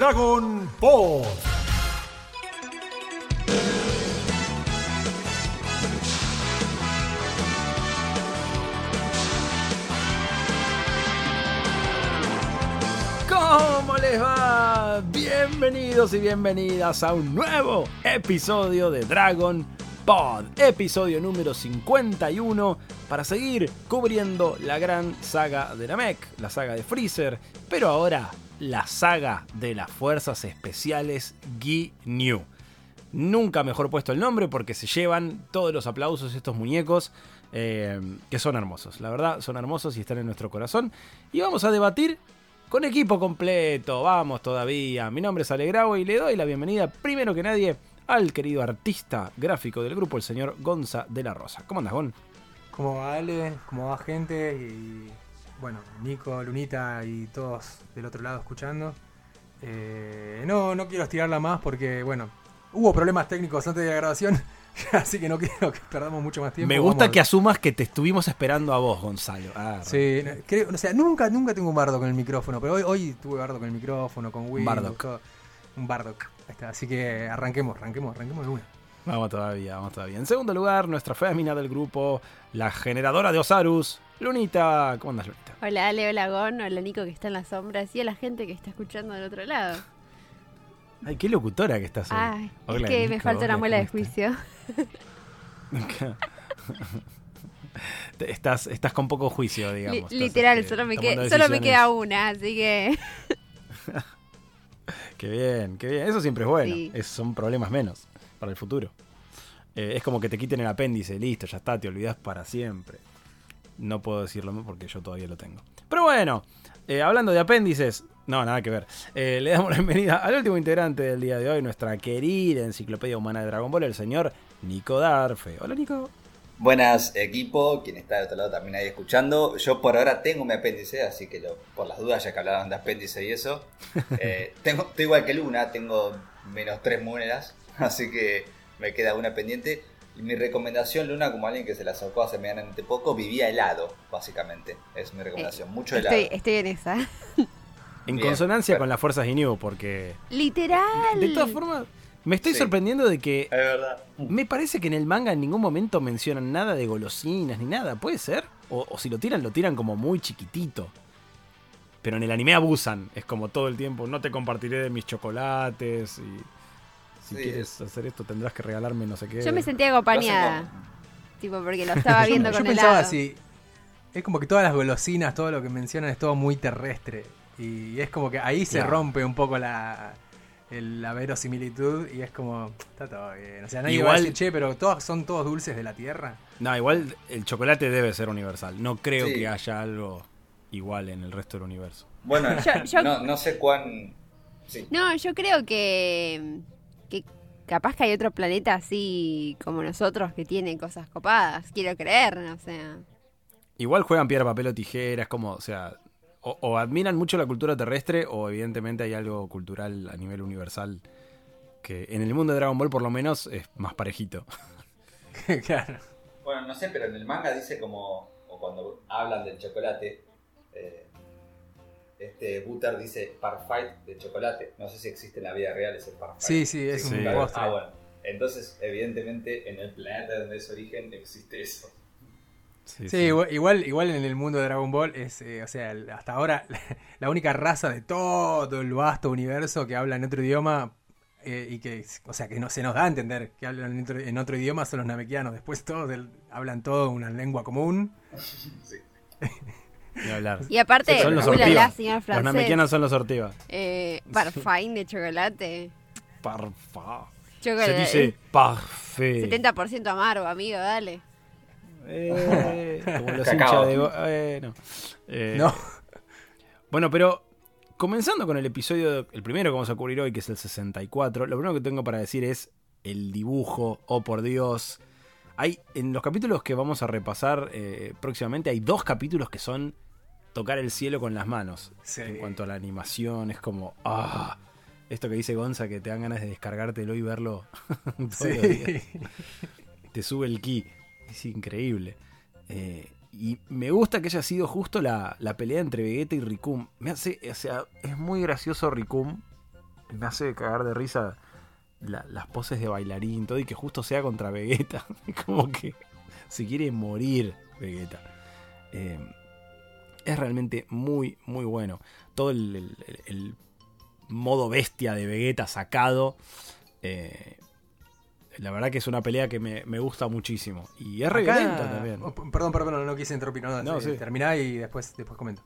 Dragon Ball. ¿Cómo les va? Bienvenidos y bienvenidas a un nuevo episodio de Dragon Pod, episodio número 51, para seguir cubriendo la gran saga de Namek, la saga de Freezer, pero ahora la saga de las fuerzas especiales Ginyu. Nunca mejor puesto el nombre porque se llevan todos los aplausos estos muñecos eh, que son hermosos. La verdad, son hermosos y están en nuestro corazón. Y vamos a debatir con equipo completo. Vamos todavía. Mi nombre es Alegrao y le doy la bienvenida primero que nadie al querido artista gráfico del grupo, el señor Gonza de la Rosa. ¿Cómo andas, Gon? ¿Cómo va Ale? ¿Cómo va gente? Y bueno, Nico, Lunita y todos del otro lado escuchando. Eh, no, no quiero estirarla más porque, bueno, hubo problemas técnicos antes de la grabación, así que no quiero que perdamos mucho más tiempo. Me gusta Vamos- que asumas que te estuvimos esperando a vos, Gonzalo. Ah, Sí, no, creo, o sea, nunca, nunca tengo un bardo con el micrófono, pero hoy, hoy tuve bardo con el micrófono, con todo. Un está, así que arranquemos, arranquemos, arranquemos de una. Vamos todavía, vamos todavía. En segundo lugar, nuestra fémina del grupo, la generadora de Osarus, Lunita. ¿Cómo andas, Lunita? Hola Ale, hola Gon, hola Nico que está en las sombras y a la gente que está escuchando del otro lado. Ay, qué locutora que estás hoy. Ay, Hola, es que me falta una muela de juicio. Estás, estás con poco juicio, digamos. Literal, este, solo me, tomando que- solo me queda una, así que Qué bien, qué bien. Eso siempre es bueno. Sí. Son problemas menos para el futuro. Eh, es como que te quiten el apéndice, listo, ya está, te olvidas para siempre. No puedo decirlo porque yo todavía lo tengo. Pero bueno, eh, hablando de apéndices, no, nada que ver. Eh, le damos la bienvenida al último integrante del día de hoy, nuestra querida enciclopedia humana de Dragon Ball, el señor Nico Darfe. Hola, Nico. Buenas equipo, quien está del otro lado también ahí escuchando. Yo por ahora tengo mi apéndice, así que lo- por las dudas, ya que hablaban de apéndice y eso, eh, tengo, estoy igual que Luna, tengo menos tres muelas, así que me queda una pendiente. Y mi recomendación, Luna, como alguien que se la sacó hace medianamente poco, vivía helado, básicamente. Es mi recomendación, mucho helado. estoy, estoy en esa. En Bien, consonancia con las fuerzas Ginyu, porque... Literal. De todas formas, me estoy Sí. sorprendiendo de que Es verdad. Me parece que en el manga en ningún momento mencionan nada de golosinas ni nada, ¿puede ser? O, o si lo tiran, lo tiran como muy chiquitito. Pero en el anime abusan, es como todo el tiempo, no te compartiré de mis chocolates y si Sí. quieres hacer esto tendrás que regalarme no sé qué. Yo me sentía acompañada, tipo porque lo estaba viendo yo con pensaba helado. así, es como que todas las golosinas, todo lo que mencionan es todo muy terrestre. Y es como que ahí se Claro. rompe un poco la, el- la verosimilitud y es como, está todo bien. O sea, nadie va a Igual- decir, che, pero todos son todos dulces de la tierra. No, igual el chocolate debe ser universal. No creo Sí. que haya algo igual en el resto del universo. Bueno, Yo- yo- No, no sé cuán... Sí. No, yo creo que, que capaz que hay otro planeta así como nosotros que tiene cosas copadas. Quiero creer, o sea. Igual juegan piedra, papel o tijeras, como, o sea, o, o admiran mucho la cultura terrestre o evidentemente hay algo cultural a nivel universal que en el mundo de Dragon Ball por lo menos es más parejito. claro. Bueno, no sé, pero en el manga dice como, o cuando hablan del chocolate, eh, este Butter dice parfait de chocolate. No sé si existe en la vida real ese parfait. Sí, sí, es Sí. un Claro. postre. Ah, bueno. Entonces, evidentemente, en el planeta donde es origen existe eso. Sí, Sí, igual, igual igual en el mundo de Dragon Ball es, eh, o sea, el- hasta ahora la única raza de todo el vasto universo que habla en otro idioma eh, y que, o sea, que no se nos da a entender que hablan en otro, en otro idioma son los namekianos. Después todos del- hablan todo una lengua común. Sí. Ni hablar. Y aparte, Son los namekianos son los Ortiva. Eh, parfait de chocolate. Parfa. Chocolate. Se dice parfait. 70% amargo, amigo, dale. Eh, como los hinchas de... eh, no. Eh, No, Bueno, pero comenzando con el episodio, el primero que vamos a cubrir hoy, que es el 64, lo primero que tengo para decir es el dibujo, oh por Dios. Hay, en los capítulos que vamos a repasar eh, próximamente, hay dos capítulos que son tocar el cielo con las manos. Sí. En cuanto a la animación, es como, ah, esto que dice Gonza, que te dan ganas de descargártelo y verlo sí. te sube el ki. Es increíble. Eh, y me gusta que haya sido justo la, la pelea entre Vegeta y Rikum. Me hace, o sea, es muy gracioso Rikum. me hace cagar de risa la- las poses de bailarín, todo, y que justo sea contra Vegeta. Como que se quiere morir Vegeta. Eh, es realmente muy, muy bueno. Todo el, el- el- el modo bestia de Vegeta sacado. eh, la verdad que es una pelea que me, me gusta muchísimo. Y es re Acá- violenta también. oh, perdón, perdón, no, quise interrumpir. No, No, eh, sí. Terminá y después, después comento.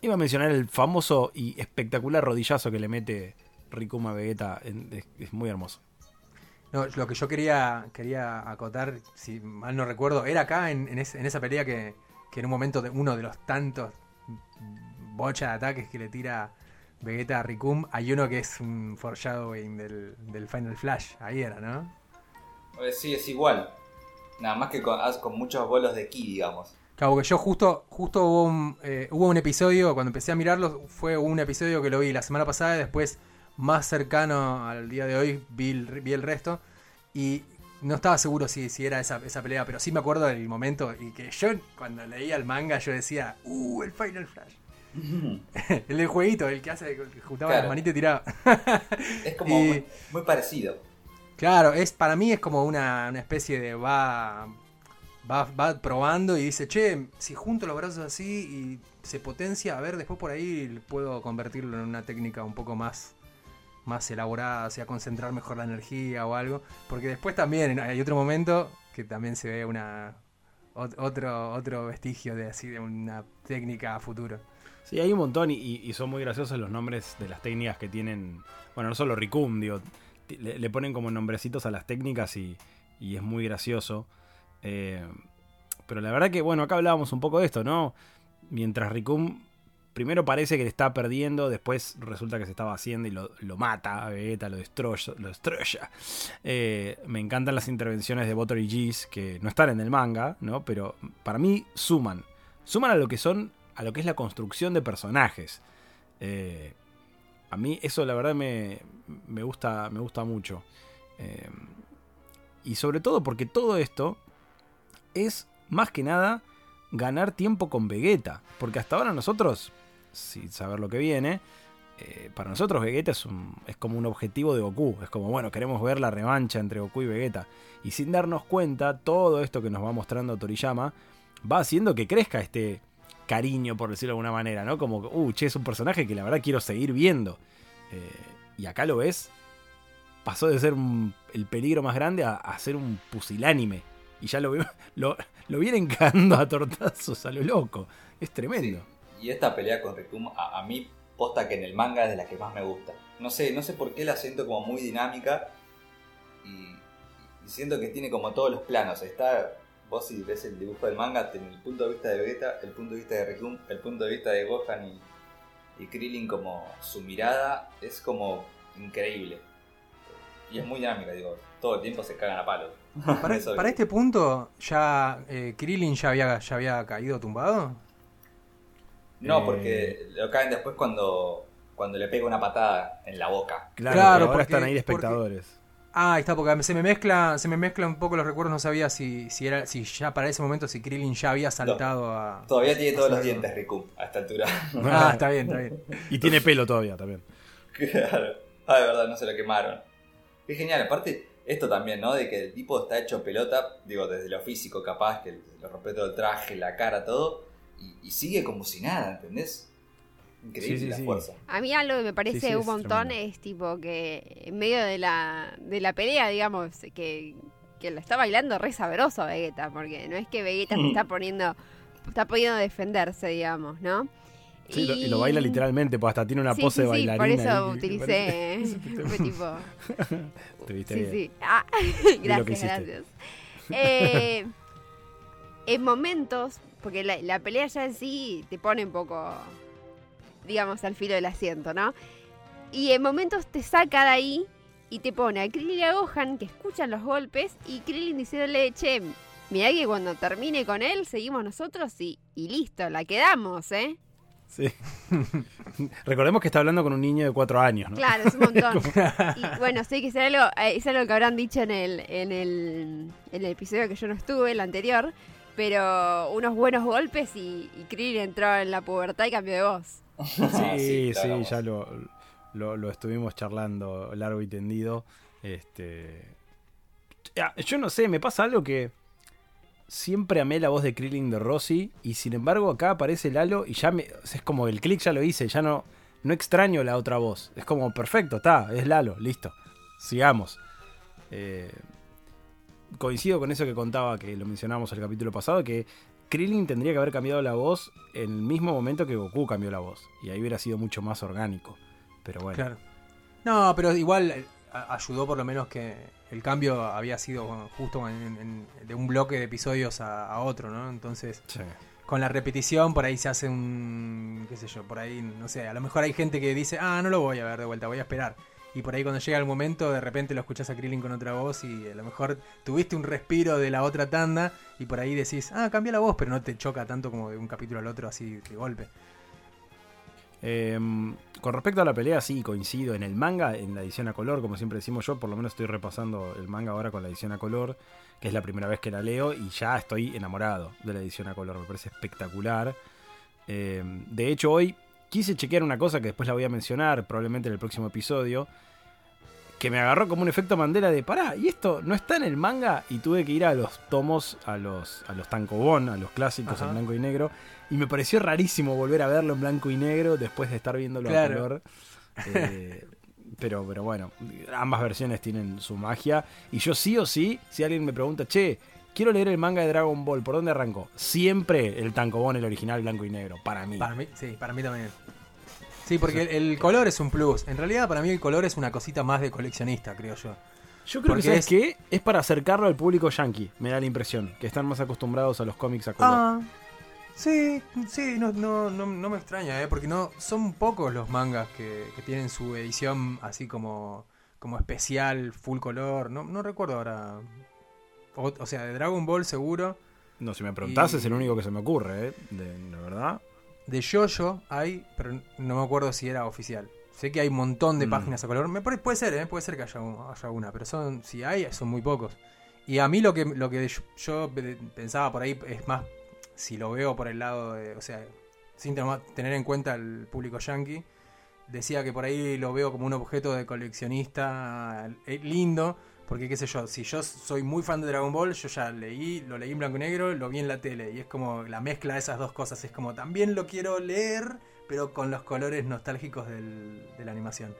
Iba a mencionar el famoso y espectacular rodillazo que le mete Rikuma a Vegeta. es, es muy hermoso. No, lo que yo quería, quería acotar, si mal no recuerdo, era acá en, en, esa pelea que, que en un momento de uno de los tantos bocha de ataques que le tira Vegeta a Rikum, hay uno que es un foreshadowing del, del Final Flash. Ahí era, ¿no? Eh, Sí, es igual. Nada más que con, ah, con muchos bolos de ki, digamos. Claro, porque yo justo, justo hubo un, eh, hubo un episodio, cuando empecé a mirarlo, fue un episodio que lo vi la semana pasada y después, más cercano al día de hoy, vi el, vi el resto. Y no estaba seguro si, si era esa, esa pelea, pero sí me acuerdo del momento y que yo cuando leía el manga yo decía, ¡Uh, el Final Flash! el del jueguito, el que hace, que juntaba Claro. las manitas y tiraba. Es como Y- muy, muy parecido. Claro, es para mí es como una, una especie de va, va va probando y dice, che, si junto los brazos así y se potencia, a ver, después por ahí puedo convertirlo en una técnica un poco más más elaborada, o sea, concentrar mejor la energía o algo, porque después también hay otro momento que también se ve una ot- otro otro vestigio de así de una técnica a futuro. Sí, hay un montón y, son muy graciosos los nombres de las técnicas que tienen. Bueno, no solo Ricum, digo, le ponen como nombrecitos a las técnicas y, y es muy gracioso. Eh, pero la verdad que, bueno, acá hablábamos un poco de esto, ¿no? Mientras Ricum primero parece que le está perdiendo, después resulta que se estaba haciendo y lo, mata a Vegeta, lo destroza. Lo. Eh, me encantan las intervenciones de Butter Geese, que no están en el manga, ¿no? Pero para mí suman. Suman a lo que son, a lo que es la construcción de personajes. Eh, a mí eso la verdad me, me gusta, me gusta mucho. Eh, y sobre todo porque todo esto es más que nada ganar tiempo con Vegeta. Porque hasta ahora nosotros, sin saber lo que viene, eh, para nosotros Vegeta es, un- es como un objetivo de Goku. Es como, bueno, queremos ver la revancha entre Goku y Vegeta. Y sin darnos cuenta, todo esto que nos va mostrando Toriyama va haciendo que crezca este cariño, por decirlo de alguna manera, ¿no? Como, uh, che, es un personaje que la verdad quiero seguir viendo. Eh, y acá lo ves, pasó de ser el peligro más grande a, ser un pusilánime. Y ya lo, lo, lo vienen cagando a tortazos a lo loco. Es tremendo. Y esta pelea con Rikum, a, a mí, posta que en el manga es de las que más me gusta. No sé, no sé por qué la siento como muy dinámica. Y, y siento que tiene como todos los planos. Está, vos si ves el dibujo del manga, tenés el punto de vista de Vegeta, el punto de vista de Rikum, el punto de vista de Gohan y, y Krillin como su mirada es como increíble. Y es muy dinámica, digo, todo el tiempo se cagan a palos. Para, para este punto ya eh, Krillin ya había ya había caído tumbado. No, Eh. porque lo caen después cuando, cuando le pega una patada en la boca. Claro, Claro, ahora porque- están ahí de porque- espectadores. Ah, está, porque se me mezcla, se me mezcla un poco los recuerdos, no sabía si, si era, si ya para ese momento si Krillin ya había saltado a. Todavía tiene todos los dientes Riku a esta altura. Ah, está bien, está bien. Y tiene pelo todavía también. claro. Ah, de verdad, no se lo quemaron. Qué genial. Aparte, esto también, ¿no? De que el tipo está hecho pelota, digo, desde lo físico capaz, que le rompe todo el traje, la cara, todo, y, y sigue como si nada, ¿entendés? Increíble Sí, sí, la sí. fuerza. A mí algo que me parece Sí, sí, un es montón tremendo. es tipo que en medio de la, de la pelea, digamos, que, que lo está bailando re sabroso Vegeta, porque no es que Vegeta se está poniendo, está pudiendo defenderse, digamos, ¿no? Sí, lo- y lo baila literalmente, pues hasta tiene una Sí, pose sí, de sí, bailarina. por eso utilicé, ¿eh? fue tipo... Estuviste Sí, bien. sí. Ah, gracias, gracias. Eh, en momentos, porque la, la pelea ya en sí te pone un poco, digamos, al filo del asiento, ¿no? Y en momentos te saca de ahí y te pone a Krillin y a Gohan que escuchan los golpes y Krillin diciéndole, che, mirá que cuando termine con él seguimos nosotros y, y listo, la quedamos, ¿eh? Sí. Recordemos que está hablando con un niño de cuatro años, ¿no? Claro, es un montón. y bueno, sé que es algo, eh, es algo que habrán dicho en el, en, el, en el episodio que yo no estuve, el anterior, pero unos buenos golpes y, y Krillin entró en la pubertad y cambió de voz. Sí, sí, claro. ya lo, lo, lo estuvimos charlando largo y tendido. Este. Ya, Yo no sé, me pasa algo que. Siempre amé la voz de Krillin de Rossi. Y sin embargo, acá aparece Lalo. Y ya me. Es como el click ya lo hice. Ya no. No extraño la otra voz. Es como perfecto, está. Es Lalo, listo. Sigamos. Eh, coincido con eso que contaba, que lo mencionamos el capítulo pasado, que Krillin tendría que haber cambiado la voz en el mismo momento que Goku cambió la voz. Y ahí hubiera sido mucho más orgánico. Pero bueno. Claro. No, pero igual eh, ayudó por lo menos que el cambio había sido justo en- en- de un bloque de episodios a, a otro, ¿no? Entonces, Sí. con la repetición por ahí se hace un, qué sé yo, por ahí, no sé, a lo mejor hay gente que dice, ah, no lo voy a ver de vuelta, voy a esperar. Y por ahí cuando llega el momento, de repente lo escuchás a Krillin con otra voz y a lo mejor tuviste un respiro de la otra tanda y por ahí decís, ah, cambia la voz, pero no te choca tanto como de un capítulo al otro así de golpe. Eh, con respecto a la pelea, sí, coincido. En el manga, en la edición a color, como siempre decimos yo, por lo menos estoy repasando el manga ahora con la edición a color, que es la primera vez que la leo y ya estoy enamorado de la edición a color. Me parece espectacular. Eh, de hecho, hoy quise chequear una cosa que después la voy a mencionar, probablemente en el próximo episodio, que me agarró como un efecto Mandela de, pará, y esto no está en el manga, y tuve que ir a los tomos, a los, a los tankobon, a los clásicos Ajá. en blanco y negro, y me pareció rarísimo volver a verlo en blanco y negro después de estar viéndolo Claro. a color. Eh, pero, pero bueno, ambas versiones tienen su magia. Y yo sí o sí, si alguien me pregunta, che, quiero leer el manga de Dragon Ball, ¿por dónde arranco? Siempre el tankobon, el original blanco y negro, para mí. Para mí, sí, para mí también. Sí, porque el, el color es un plus. En realidad, para mí el color es una cosita más de coleccionista, creo yo. Yo creo Porque que, ¿sabes es- qué? Es para acercarlo al público yankee, me da la impresión, que están más acostumbrados a los cómics a color. Ah, sí, sí, no, no, no, no me extraña, ¿eh? porque no son pocos los mangas que, que tienen su edición así como, como especial, full color. No, no recuerdo ahora. O, o sea, de Dragon Ball seguro. No, si me preguntás Y- es el único que se me ocurre, ¿eh? De, la verdad. De Jojo hay, pero no me acuerdo si era oficial. Sé que hay un montón de Mm. páginas a color. Me puede ser, ¿eh? puede ser que haya, haya una, pero son, si hay, son muy pocos. Y a mí lo que, lo que yo, yo pe- pensaba por ahí es más, si lo veo por el lado de, o sea, sin tener en cuenta el público yankee, decía que por ahí lo veo como un objeto de coleccionista eh, lindo, porque qué sé yo, si yo soy muy fan de Dragon Ball, yo ya leí, lo leí en blanco y negro, lo vi en la tele, y es como la mezcla de esas dos cosas, es como también lo quiero leer, pero con los colores nostálgicos del- de la animación.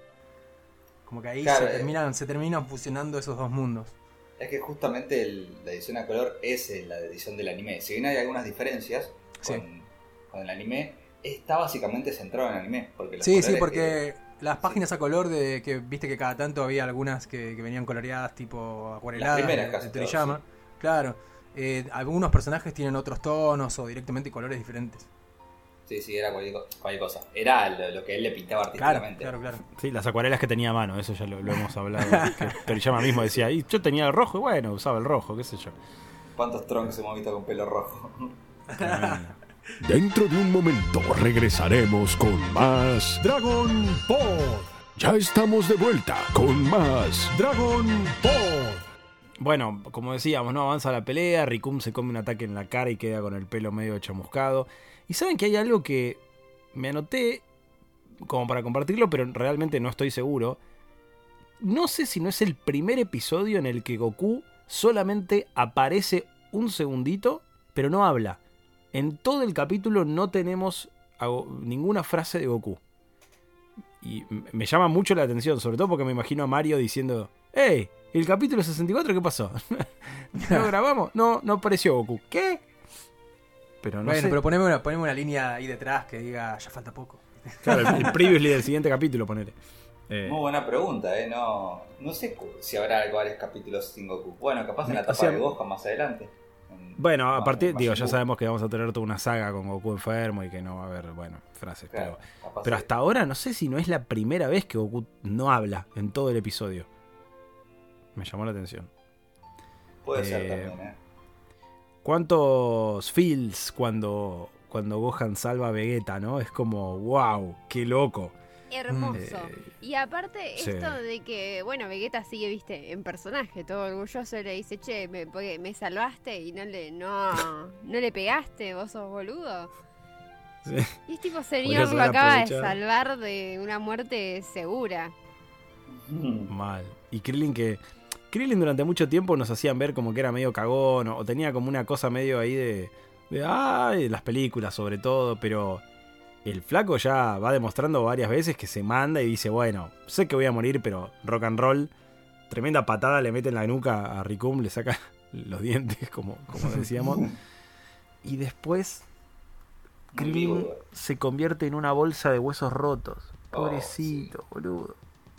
Como que ahí Claro, se, eh. terminan, se terminan fusionando esos dos mundos. Es que justamente el- la edición a color es eh, la edición del anime. Si bien hay algunas diferencias Sí. con, con el anime, está básicamente centrado en el anime. Porque los Sí, sí, porque que- las páginas a color de que viste que cada tanto había algunas que, que venían coloreadas tipo acuareladas Las primeras de, casi de Toriyama. Claro. eh, algunos personajes tienen otros tonos o directamente colores diferentes. Sí, sí, era cualquier, co- cualquier cosa. Era lo, lo que él le pintaba Claro, artísticamente. claro, claro. Sí, las acuarelas que tenía a mano, eso ya lo, lo hemos hablado. que Toriyama mismo decía, y yo tenía el rojo, y bueno, usaba el rojo, qué sé yo. ¿Cuántos troncos hemos visto con pelo rojo? Dentro de un momento regresaremos con más Dragon Ball. Ya estamos de vuelta con más Dragon Ball. Bueno, como decíamos, no avanza la pelea, Rikum se come un ataque en la cara y queda con el pelo medio chamuscado. Y saben que hay algo que me anoté como para compartirlo, pero realmente no estoy seguro. No sé si no es el primer episodio en el que Goku solamente aparece un segundito, pero no habla. En todo el capítulo no tenemos ninguna frase de Goku. Y me llama mucho la atención, sobre todo porque me imagino a Mario diciendo, ¡Hey! ¿El capítulo 64 qué pasó? ¿No grabamos? No, no apareció Goku. ¿Qué? Pero no bueno, sé. pero poneme una, poneme una línea ahí detrás que diga ya falta poco. Claro, el, el previously del siguiente capítulo, ponele. Eh, Muy buena pregunta, ¿eh? No, no sé si habrá varios capítulos sin Goku. Bueno, capaz en la O etapa sea, de Gohan más adelante. En- bueno, a partir, digo, ya sabemos que vamos a tener toda una saga con Goku enfermo y que no va a haber, bueno, frases. Claro, Pero, pero hasta ahora no sé si no es la primera vez que Goku no habla en todo el episodio. Me llamó la atención. Puede ser eh, también, ¿eh? ¿Cuántos feels cuando, cuando Gohan salva a Vegeta, no? Es como, wow, qué loco. Hermoso. Eh, Y aparte, sí. esto de que, bueno, Vegeta sigue, viste, en personaje, todo orgulloso, le dice, che, me, porque me salvaste y no le, no, no le pegaste, vos sos boludo. Sí. Y es tipo, señor, lo acaba de salvar de una muerte segura. Mm. Mal. Y Krillin que. Krillin durante mucho tiempo nos hacían ver como que era medio cagón o, o tenía como una cosa medio ahí de. de ay, de las películas sobre todo, pero. El flaco ya va demostrando varias veces que se manda y dice, bueno, sé que voy a morir, pero rock and roll. Tremenda patada le mete en la nuca a Ricum, le saca los dientes, como, como decíamos. Y después Krillin Amigo. se convierte en una bolsa de huesos rotos. Oh, Pobrecito, boludo.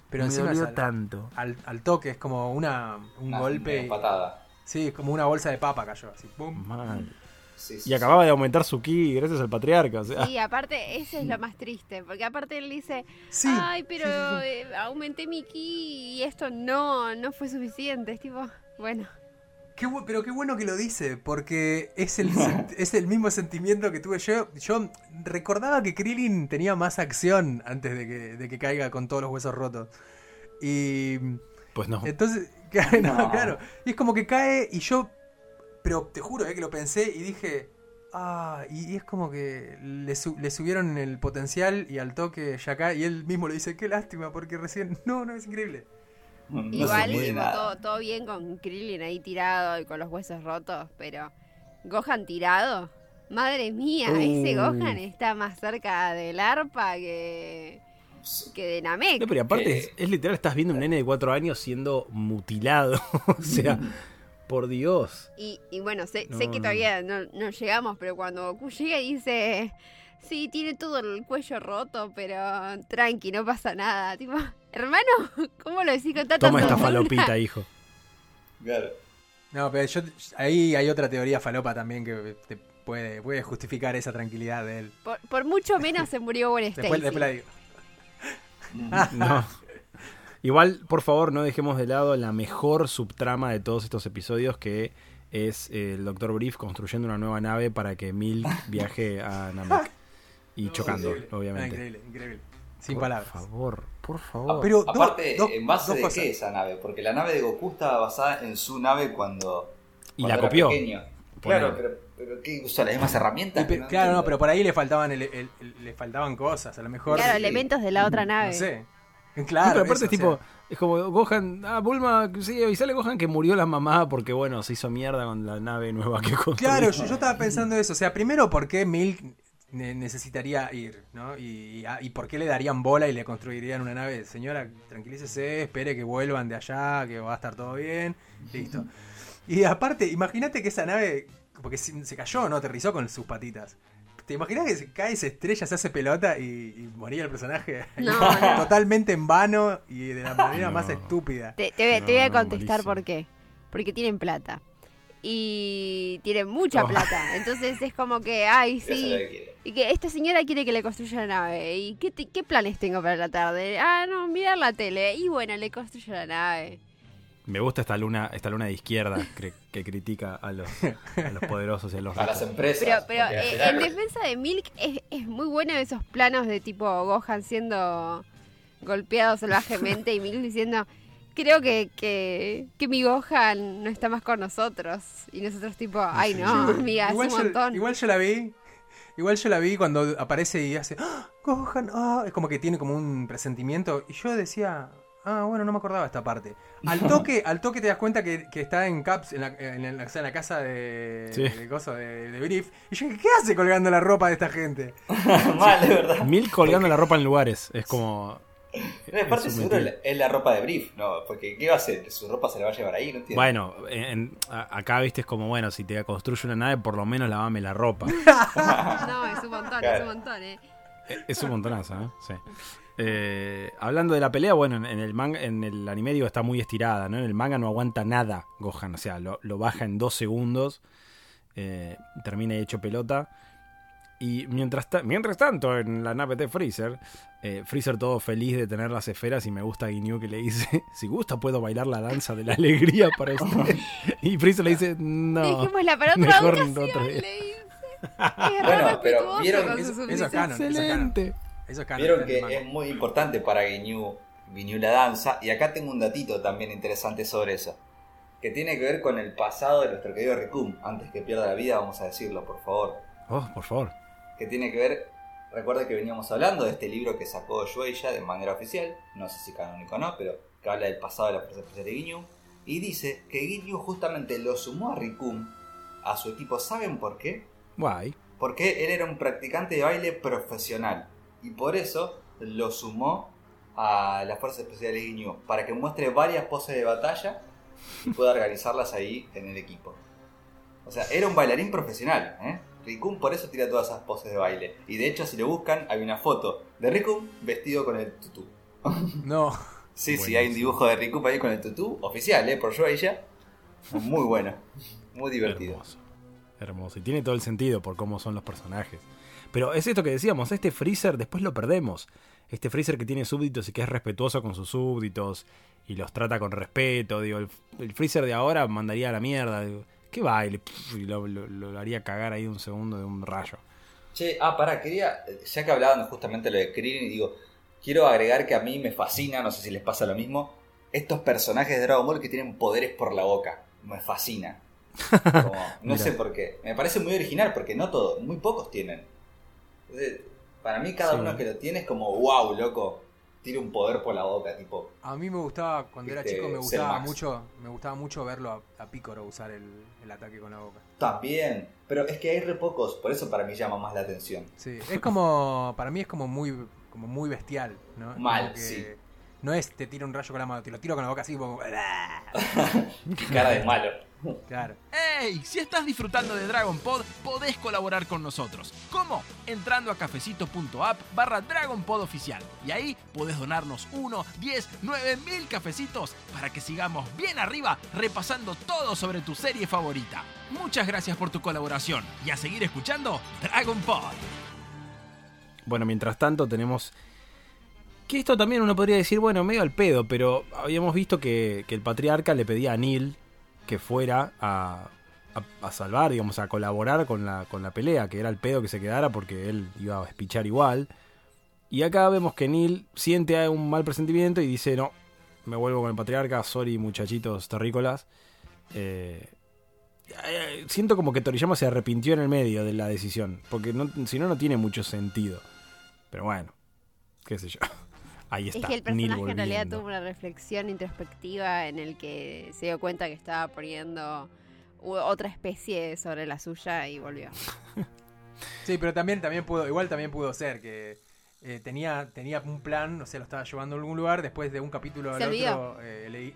Pero Me encima dolió al, tanto. al, al toque, es como una, un Una- golpe. una patada. Sí, es como una bolsa de papa cayó, así. ¡pum! Mal. Sí, sí, Y acababa de aumentar su ki gracias al patriarca. O sea, Y aparte, eso es lo más triste, porque aparte él dice, Sí. ay, pero eh, aumenté mi ki y esto no, no fue suficiente. Es tipo, bueno, Qué pero qué bueno que lo dice, porque es el, es el mismo sentimiento que tuve yo. Yo recordaba que Krillin tenía más acción antes de que, de que caiga con todos los huesos rotos. Y pues no. entonces, claro, No. claro. Y es como que cae y yo, pero te juro eh, que lo pensé y dije, ah, y, y es como que le, su- le subieron el potencial y al toque ya cae y él mismo le dice, qué lástima, porque recién, no, no, es increíble. No igual tipo, todo, todo bien con Krillin ahí tirado y con los huesos rotos, pero Gohan tirado, madre mía, ese Uh. Gohan está más cerca del arpa que, que de Namek. No, pero aparte Eh. es, es literal, estás viendo un nene de cuatro años siendo mutilado. o sea, por Dios. Y, y bueno, sé, No, sé que no. todavía no, no llegamos, pero cuando Goku llega y dice, sí, tiene todo el cuello roto, pero tranqui, no pasa nada. Tipo, hermano, ¿cómo lo decís con tanta Toma esta falopita, hijo. Claro. No, pero yo, ahí hay otra teoría falopa también que te puede, puede justificar esa tranquilidad de él. Por, por mucho menos se murió Gwen Después, Stacy. después la digo. No. Igual, por favor, no dejemos de lado la mejor subtrama de todos estos episodios que es eh, el Dr. Brief construyendo una nueva nave para que Milk viaje a Namek. Y chocando, Increíble. Obviamente. increíble, increíble. Sin por palabras. favor, por favor. Pero Aparte, do- ¿en base de cosas. qué esa nave? Porque la nave de Goku estaba basada en su nave cuando. Y cuando la era copió. pequeño. Claro, pero, pero ¿qué usó? ¿Las mismas herramientas? Y pe- No claro, no, pero por ahí le faltaban el- el- el- le faltaban cosas, a lo mejor. Claro, Sí. elementos de la otra nave. No sé. Claro, pero aparte eso, es tipo, o sea, es como Gohan, ah, Bulma, sí, avisale a Gohan que murió la mamá porque bueno, se hizo mierda con la nave nueva que construyó. Claro, yo, yo estaba pensando eso. O sea, primero, ¿por qué Milk ne- necesitaría ir? ¿no? Y, y, ah, y por qué le darían bola y le construirían una nave? Señora, tranquilícese, espere que vuelvan de allá, que va a estar todo bien. Listo. Y aparte, imagínate que esa nave, porque se cayó, ¿no? Aterrizó con sus patitas. ¿Te imaginas que se cae, se estrella, se hace pelota y, y moría el personaje? No, no. Totalmente en vano y de la manera No. más estúpida. Te, te voy- No, te voy a contestar por qué. Porque tienen plata. Y tienen mucha Oh. plata. Entonces es como que, ay, sí. Y que esta señora quiere que le construya la nave. ¿Y qué, te- qué planes tengo para la tarde? Ah, no, mirar la tele. Y bueno, le construyo la nave. Me gusta esta luna, esta luna de izquierda que, que critica a los, a los poderosos y a los A las empresas. Pero, eh, en defensa de Milk es, es muy bueno esos planos de tipo Gohan siendo golpeado salvajemente y Milk diciendo, creo que, que, que mi Gohan no está más con nosotros. Y nosotros tipo, ay no, amiga, es igual, un yo, montón. igual yo la vi. Igual yo la vi cuando aparece y hace ¡Ah! Gohan, ah", es como que tiene como un presentimiento. Y yo decía, ah, bueno, no me acordaba esta parte. Al toque, al toque te das cuenta que, que está en Caps, en la, en la- o sea, en la casa de, Sí. de, coso, de, de Brief. Y yo dije, ¿qué hace colgando la ropa de esta gente? Mal, de verdad. Mil colgando la ropa en lugares. Es como. No, aparte es seguro es la ropa de Brief, ¿no? Porque ¿qué va a hacer? ¿Su ropa se la va a llevar ahí? No entiendo. Bueno, en- acá viste es como, bueno, si te construye una nave, por lo menos lavame la ropa. No, es un montón, es un montón, eh. Es un montonazo, ¿eh? Sí. Eh, hablando de la pelea, bueno, en, en el manga, en el anime digo está muy estirada, ¿no? En el manga no aguanta nada Gohan, o sea, lo, lo baja en dos segundos, eh, termina hecho pelota. Y mientras, ta- mientras tanto, en la nave de Freezer, eh, Freezer todo feliz de tener las esferas y me gusta a Ginyu que le dice, si gusta puedo bailar la danza de la alegría para usted. y Freezer le dice, no. Dejémosla para otra mejor ocasión, otro día". le dice. Es Bueno, pero vieron eso- eso es canon. Excelente. Eso es canon, Vieron que es muy importante para Ginyu, Ginyu la danza. Y acá tengo un datito también interesante sobre eso. Que tiene que ver con el pasado de nuestro querido Rikum. Antes que pierda la vida, vamos a decirlo, por favor. Oh, por favor. Que tiene que ver Recuerda que veníamos hablando de este libro que sacó Shueisha de manera oficial, no sé si canónico o no, pero que habla del pasado de la Fuerza Especial de Ginyu. Y dice que Ginyu justamente lo sumó a Rikun a su equipo. ¿Saben por qué? Guay. Porque él era un practicante de baile profesional. Y por eso lo sumó a la Fuerza Especial de Ginyu. Para que muestre varias poses de batalla y pueda organizarlas ahí en el equipo. O sea, era un bailarín profesional, ¿eh? Rikun por eso tira todas esas poses de baile. Y de hecho, si lo buscan, hay una foto de Rikun vestido con el tutú. No. Sí, sí, hay un dibujo de Rikun ahí con el tutú, oficial, ¿eh? Por ella. Muy bueno, muy divertido. Hermoso. Hermoso. Y tiene todo el sentido por cómo son los personajes. Pero es esto que decíamos, este Freezer después lo perdemos. Este Freezer que tiene súbditos y que es respetuoso con sus súbditos y los trata con respeto. Digo, el, el Freezer de ahora mandaría a la mierda. Digo, ¿Qué baile? Pff, y lo, lo- lo haría cagar ahí un segundo de un rayo. Che, ah, pará, quería, ya que hablaban justamente lo de Krillin, y digo, quiero agregar que a mí me fascina, no sé si les pasa lo mismo, estos personajes de Dragon Ball que tienen poderes por la boca. Me fascina. Como, no sé por qué. Me parece muy original porque no todos, muy pocos tienen. Entonces, para mí cada Sí. uno que lo tiene es como, wow, loco, tiene un poder por la boca, tipo. A mí me gustaba, cuando era Este, chico, me gustaba mucho, me gustaba mucho verlo a, a Picoro usar el, el ataque con la boca. También, pero es que hay re pocos, por eso para mí llama más la atención. Sí, es como, para mí es como muy, como muy bestial, ¿no? Mal, sí. No es te tiro un rayo con la mano, te lo tiro con la boca así como... Cara de malo. Claro. ¡Ey! Si estás disfrutando de Dragon Pod, podés colaborar con nosotros. ¿Cómo? Entrando a cafecito.app barra Dragon Pod oficial. Y ahí podés donarnos 1, 10, 9 mil cafecitos para que sigamos bien arriba repasando todo sobre tu serie favorita. Muchas gracias por tu colaboración y a seguir escuchando Dragon Pod. Bueno, mientras tanto tenemos... Que esto también uno podría decir, bueno, medio al pedo, pero habíamos visto que, que el patriarca le pedía a Neil que fuera a, a- salvar, digamos, a colaborar con la, con la pelea, que era el pedo que se quedara porque él iba a espichar igual. Y acá vemos que Neil siente un mal presentimiento y dice, no, me vuelvo con el patriarca, sorry muchachitos terrícolas. Eh, eh, siento como que Toriyama se arrepintió en el medio de la decisión, porque si no, no tiene mucho sentido. Pero bueno, qué sé yo. Ahí está. Es que el Neil personaje en realidad tuvo una reflexión introspectiva en el que se dio cuenta que estaba poniendo otra especie sobre la suya y volvió. Sí, pero también, también pudo, igual también pudo ser que eh, tenía, tenía un plan, o sea, lo estaba llevando a algún lugar, después de un capítulo al otro eh, leí.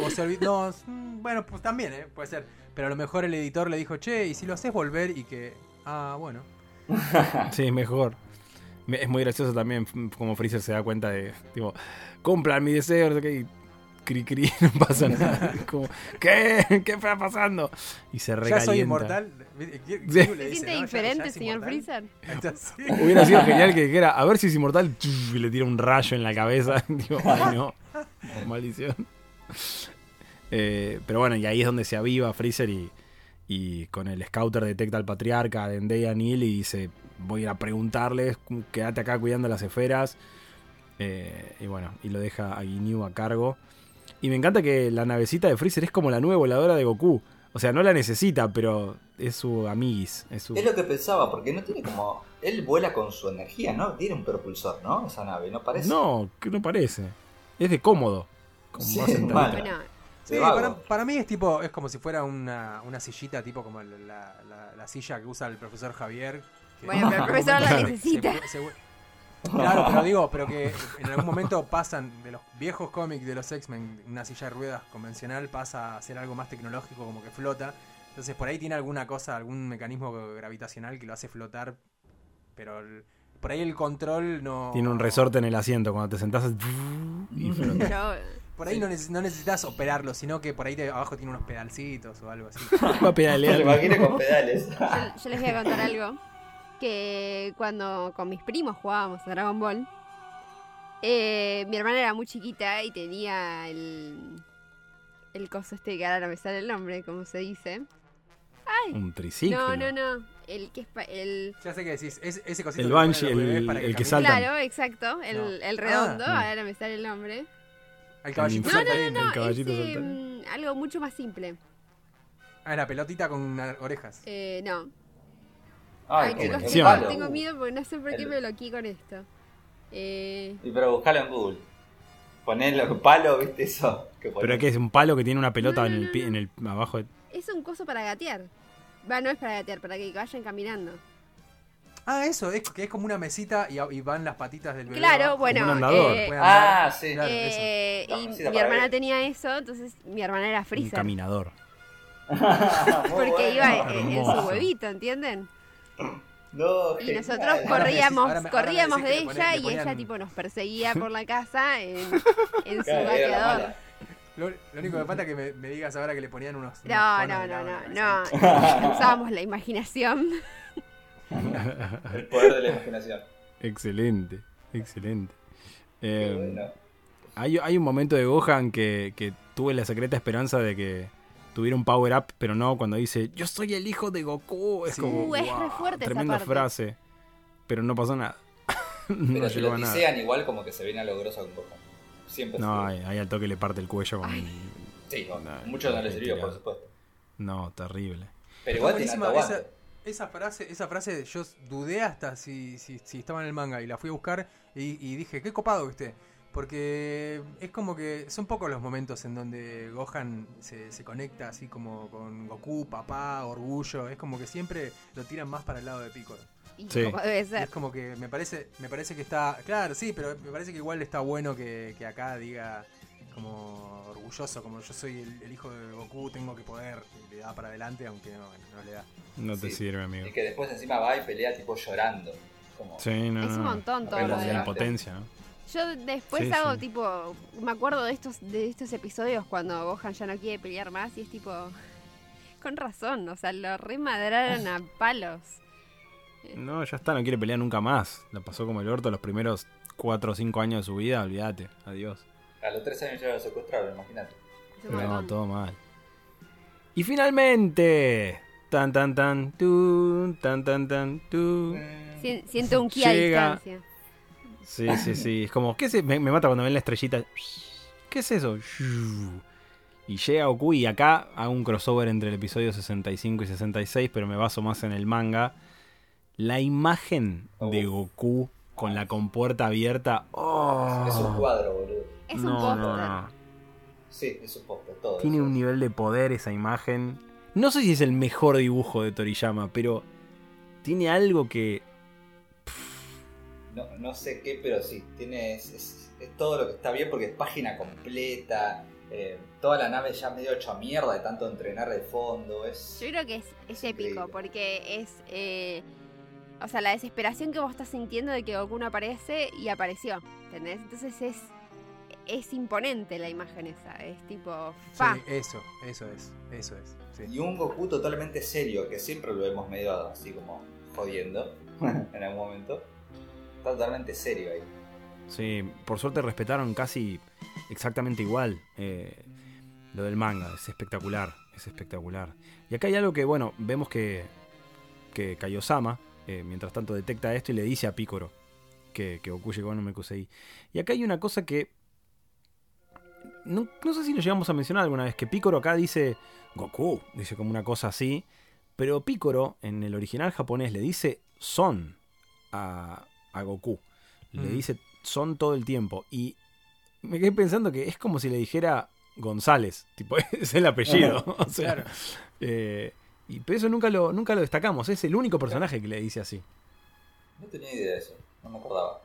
O se olvidó. No, mm, bueno, pues también, eh, puede ser. Pero a lo mejor el editor le dijo, che, y si lo haces volver y que. Ah, bueno. Sí, mejor. Es muy gracioso también como Freezer se da cuenta de, tipo, cumplan mi deseo, no sé qué, y cri cri, no pasa nada. Como, ¿qué? ¿Qué está pasando? Y se recalienta. Ya soy inmortal. ¿Qué- qué- Sí. qué le ¿Se dice, siente no? Diferente, ya señor. Freezer? Entonces, sí. Hubiera sido genial que dijera, a ver si es inmortal, y le tira un rayo en la cabeza. Digo, ay no, maldición. Eh, pero bueno, y ahí es donde se aviva Freezer y, y con el scouter detecta al patriarca, a Dende y a Neil y dice, voy a ir a preguntarles, quédate acá cuidando las esferas. Eh, y bueno, y lo deja a Ginyu a cargo. Y me encanta que la navecita de Freezer es como la nueva voladora de Goku. O sea, no la necesita, pero es su amiguis. Es su... Es lo que pensaba, porque no tiene como. Él vuela con su energía, ¿no? Tiene un propulsor, ¿no? Esa nave, ¿no parece? No, que no parece. Es de cómodo. Como Sí, Sí, para, para mí es tipo, es como si fuera una, una sillita, tipo como la, la- la silla que usa el profesor Javier. Bueno, pero el profesor la necesita. se- se- claro, pero digo, pero que en algún momento pasan de los viejos cómics de los X-Men, una silla de ruedas convencional pasa a ser algo más tecnológico, como que flota. Entonces por ahí tiene alguna cosa, algún mecanismo gravitacional que lo hace flotar, pero el- por ahí el control no... Tiene un resorte en el asiento. Cuando te sentás y flota. yo, Por ahí no, neces- no necesitas operarlo, sino que por ahí de abajo tiene unos pedalcitos o algo así. Va a pedalear. con pedales. yo, yo les voy a contar algo. Que cuando con mis primos jugábamos a Dragon Ball, eh, mi hermana era muy chiquita y tenía el, el coso este que ahora no me sale el nombre, como se dice. Un triciclo. No, no, no. El que es pa- el Ya sé qué decís, es, ese cosito El Banshee, el- para el que caminen. salta. Claro, exacto, el, No. el redondo, Ah. ahora no me sale el nombre. Caballito No, no. El caballito es, eh, saltarín. mm, algo mucho más simple. Ah, la pelotita con orejas. Eh, no. Ay, qué chicos, tengo, miedo porque no sé por qué El- me bloqueé con esto. Eh, Y pero buscalo en Google. Ponelo palo, ¿viste eso? Que Pero que es un palo que tiene una pelota No, en el no, en el abajo de- es un coso para gatear. Va, no es para gatear, para que vayan caminando. Ah, eso, es que es como una mesita y, y van las patitas del bebé. Claro, abajo. bueno. un andador. eh, andar. Ah, sí. Claro, eh, y mi hermana ver. tenía eso, entonces mi hermana era un freezer. caminador. Porque iba en, en su huevito, ¿entienden? No, Y genial. nosotros Ahora me corríamos, decís- ahora me- ahora me corríamos de ella y ella tipo nos perseguía por la casa en, en su mala. Lo, lo único que falta es que me, me digas ahora que le ponían unos. unos No, no, no, no, no. Usábamos la imaginación. El poder de la imaginación. Excelente, excelente. Eh, bueno. hay, hay un momento de Gohan que, que tuve la secreta esperanza de que tuviera un power up, pero no cuando dice yo soy el hijo de Goku. Es Sí. como Uh, es re "Wow", fuerte esa tremenda parte. frase. Pero no pasó nada. no Pero si llegó lo a nada. tisean igual como que se viene a lo grosso con Gohan. Siempre No, se ahí, ahí al toque le parte el cuello con. Sí, no, No, mucho no le sirvió, por supuesto. No, terrible. Pero igual tiene esa, esa frase, esa frase yo dudé hasta si, si, si estaba en el manga y la fui a buscar y, y dije, qué copado que esté. Porque es como que son pocos los momentos en donde Gohan se, se conecta así como con Goku, papá, orgullo. Es como que siempre lo tiran más para el lado de Piccolo. Sí. como debe Y ser. es como que me parece, me parece que está. Claro, sí, pero me parece que igual está bueno que, que acá diga como orgulloso, como yo soy el, el hijo de Goku, tengo que poder, y le da para adelante, aunque no, no le da. No te Sí. sirve, amigo. Y que después encima va y pelea tipo llorando. Como, Sí, no, Es un no. montón todo emocionante. impotencia, ¿no? Yo después Sí, hago sí. tipo, me acuerdo de estos de estos episodios cuando Gohan ya no quiere pelear más y es tipo, con razón, o sea, lo remadraron a palos. No, ya está, no quiere pelear nunca más. La pasó como el orto los primeros 4 o 5 años de su vida, olvídate. Adiós. A los 13 años ya lo secuestraron, imagínate. No, todo mal. Y finalmente. Tan tan tan tu, tan tan tan tu. Si- Siento un ki a Llega. distancia. Sí, sí, sí. Es como, ¿qué es? Me, me mata cuando ven la estrellita. ¿Qué es eso? Y llega Goku y acá hago un crossover entre el episodio 65 y 66, pero me baso más en el manga. La imagen de Oh. Goku con la compuerta abierta. ¡Oh! Es un cuadro, boludo. Es un no, póster. no, no. Sí, es un póster, todo. Tiene eso. un nivel de poder esa imagen. No sé si es el mejor dibujo de Toriyama, pero tiene algo que. No, no sé qué, pero sí, tiene es, es- es todo lo que está bien porque es página completa. eh, toda la nave ya medio hecha mierda de tanto entrenar de fondo. Es, Yo creo que es, es épico porque es, eh, o sea, la desesperación que vos estás sintiendo de que Goku no aparece y apareció, ¿entendés? Entonces es, es imponente la imagen esa, es tipo, fa. Sí, eso, eso es, eso es. sí. Y un Goku totalmente serio, que siempre lo hemos medio así como jodiendo en algún momento. Totalmente serio ahí. Sí, por suerte respetaron casi exactamente igual eh, lo del manga. Es espectacular, es espectacular. Y acá hay algo que, bueno, vemos que, que Kaiosama, eh, mientras tanto, detecta esto y le dice a Picoro que, que Goku llegó a Namekusei. Y acá hay una cosa que. No, no sé si lo llegamos a mencionar alguna vez, que Picoro acá dice Goku, dice como una cosa así. Pero Picoro, en el original japonés, le dice Son a, a Goku. Le Mm. dice Son todo el tiempo. Y me quedé pensando que es como si le dijera González. Tipo, es el apellido. o sea, Claro. eh, y, pero eso nunca lo, nunca lo destacamos. Es el único personaje que le dice así. No tenía idea de eso, no me acordaba.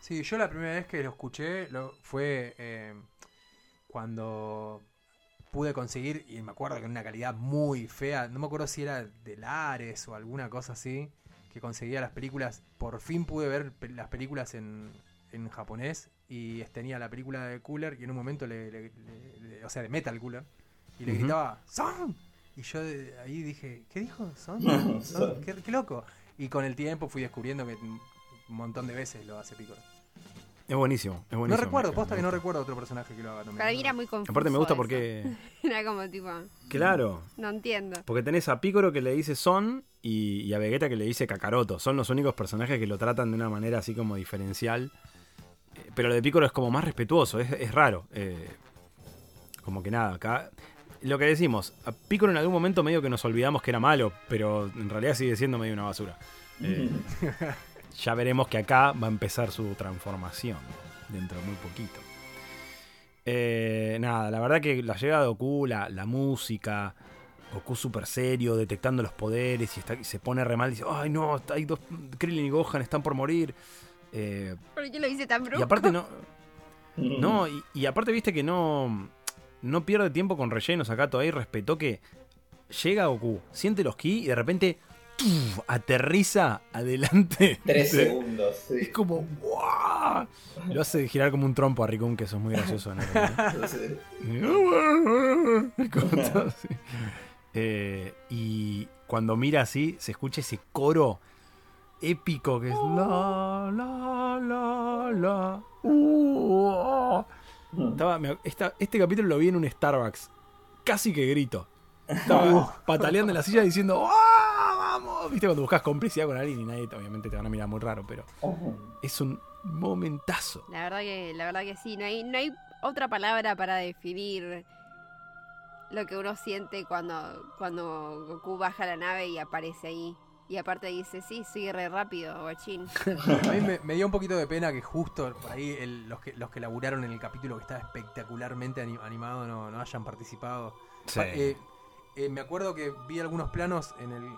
Sí, yo la primera vez que lo escuché lo, fue eh, cuando pude conseguir, y me acuerdo que en una calidad muy fea, no me acuerdo si era de Lares o alguna cosa así, que conseguía las películas, por fin pude ver las películas en, en japonés y tenía la película de Cooler y en un momento le, le- le- le- o sea, de Metal Cooler, y le gritaba, ¡Son! Y yo de- ahí dije, ¿qué dijo? ¿Son? ¿Son? ¿Qué, qué loco? Y con el tiempo fui descubriendo que un montón de veces lo hace Piccolo. Es buenísimo. Es buenísimo No recuerdo, posta me que no recuerdo otro personaje que lo haga. No me Para mí era muy confuso. Aparte me gusta eso. porque. Era como tipo, Claro. no entiendo. Porque tenés a Picoro que le dice Son y, y a Vegeta que le dice Kakaroto. Son los únicos personajes que lo tratan de una manera así como diferencial. Eh, Pero lo de Picoro es como más respetuoso, es, es raro. Eh, como que nada, acá. Lo que decimos, a Picoro en algún momento medio que nos olvidamos que era malo, pero en realidad sigue siendo medio una basura. Eh, ya veremos que acá va a empezar su transformación dentro de muy poquito. Eh, nada, la verdad que la llegada de Goku, la, la música, Goku súper serio, detectando los poderes y, está, y se pone re mal. Dice, ay no, hay dos, Krillin y Gohan están por morir. Eh, ¿Por qué lo hice tan brusco? y aparte no, no, y, y aparte viste que no, no pierde tiempo con rellenos acá todavía y respetó que llega Goku, siente los ki y de repente ¡tuf! aterriza adelante. Tres de- segundos, sí. Es como ¡guau! Lo hace girar como un trompo a Rikun, que eso es muy gracioso. ¿no? Todo así. Eh, y cuando mira así, se escucha ese coro épico que es la la la la. uh. Estaba- me- esta- este capítulo lo vi en un Starbucks. Casi que grito. Estaba pataleando en la silla diciendo ¡Ah, ¡Vamos! Viste cuando buscas complicidad con alguien y nadie, obviamente te van a mirar muy raro, pero es un momentazo. La verdad que, la verdad que sí, no hay, no hay otra palabra para definir lo que uno siente cuando, cuando Goku baja la nave y aparece ahí. Y aparte dice, sí, sigue re rápido, guachín. A mí me, me dio un poquito de pena que justo por ahí el- los, que, los que laburaron en el capítulo que estaba espectacularmente ani- animado no, no hayan participado. Sí. Eh, eh, me acuerdo que vi algunos planos en el.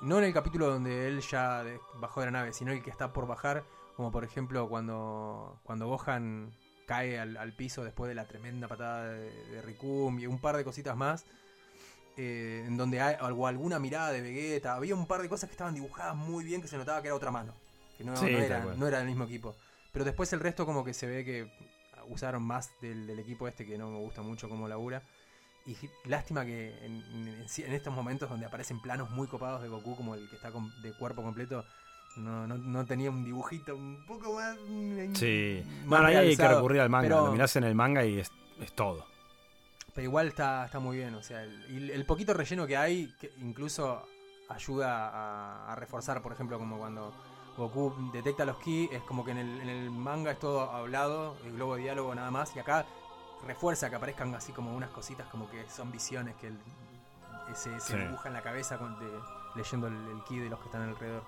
No en el capítulo donde él ya bajó de la nave, sino el que está por bajar. Como por ejemplo cuando, cuando Gohan cae al, al piso después de la tremenda patada de, de Rikum y un par de cositas más. eh, en donde hay algo, alguna mirada de Vegeta. Había un par de cosas que estaban dibujadas muy bien que se notaba que era otra mano. Que no, Sí, no tal era, no era del mismo equipo. Pero después el resto como que se ve que usaron más del, del equipo este que no me gusta mucho como labura. Y lástima que en, en- en estos momentos donde aparecen planos muy copados de Goku, como el que está con- de cuerpo completo, no, no, no tenía un dibujito un poco más. Sí. más Bueno, ahí hay que recurrir al manga. Pero- Lo mirás en el manga y es, es todo. Pero igual está, está muy bien, o sea, el, el poquito relleno que hay que incluso ayuda a, a reforzar, por ejemplo, como cuando Goku detecta los ki, es como que en el, en el manga es todo hablado, el globo de diálogo nada más, y acá refuerza que aparezcan así como unas cositas como que son visiones que él se, se Sí. dibuja en la cabeza con, de- leyendo el, el ki de los que están alrededor.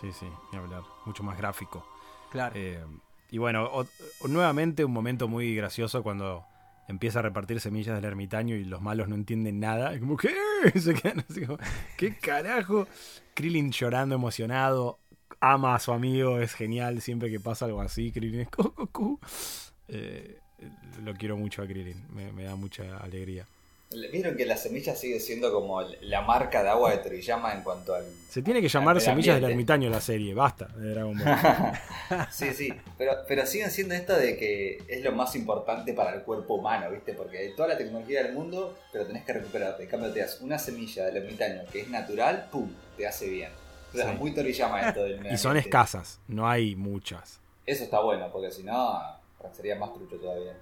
Sí, sí, ni hablar. Mucho más gráfico. Claro. Eh, y bueno, o- o- nuevamente un momento muy gracioso cuando empieza a repartir semillas del ermitaño y los malos no entienden nada. Es como, ¿qué? Se quedan así como, ¿qué carajo? Krillin llorando, emocionado. Ama a su amigo, es genial. Siempre que pasa algo así, Krillin es. Eh, lo quiero mucho a Krillin, me, me da mucha alegría. Vieron que la semilla sigue siendo como la marca de agua de Toriyama en cuanto al. Se tiene que llamar Semillas del. Ermitaño la serie, basta, de Dragon Ball. Sí, sí, pero, pero siguen siendo esto de que es lo más importante para el cuerpo humano, ¿viste? Porque hay toda la tecnología del mundo, pero tenés que recuperarte. En cambio, te das una semilla del ermitaño que es natural, ¡pum! Te hace bien. O sea, Sí. muy Toriyama esto del y son escasas, no hay muchas. Eso está bueno, porque si no, sería más trucho todavía.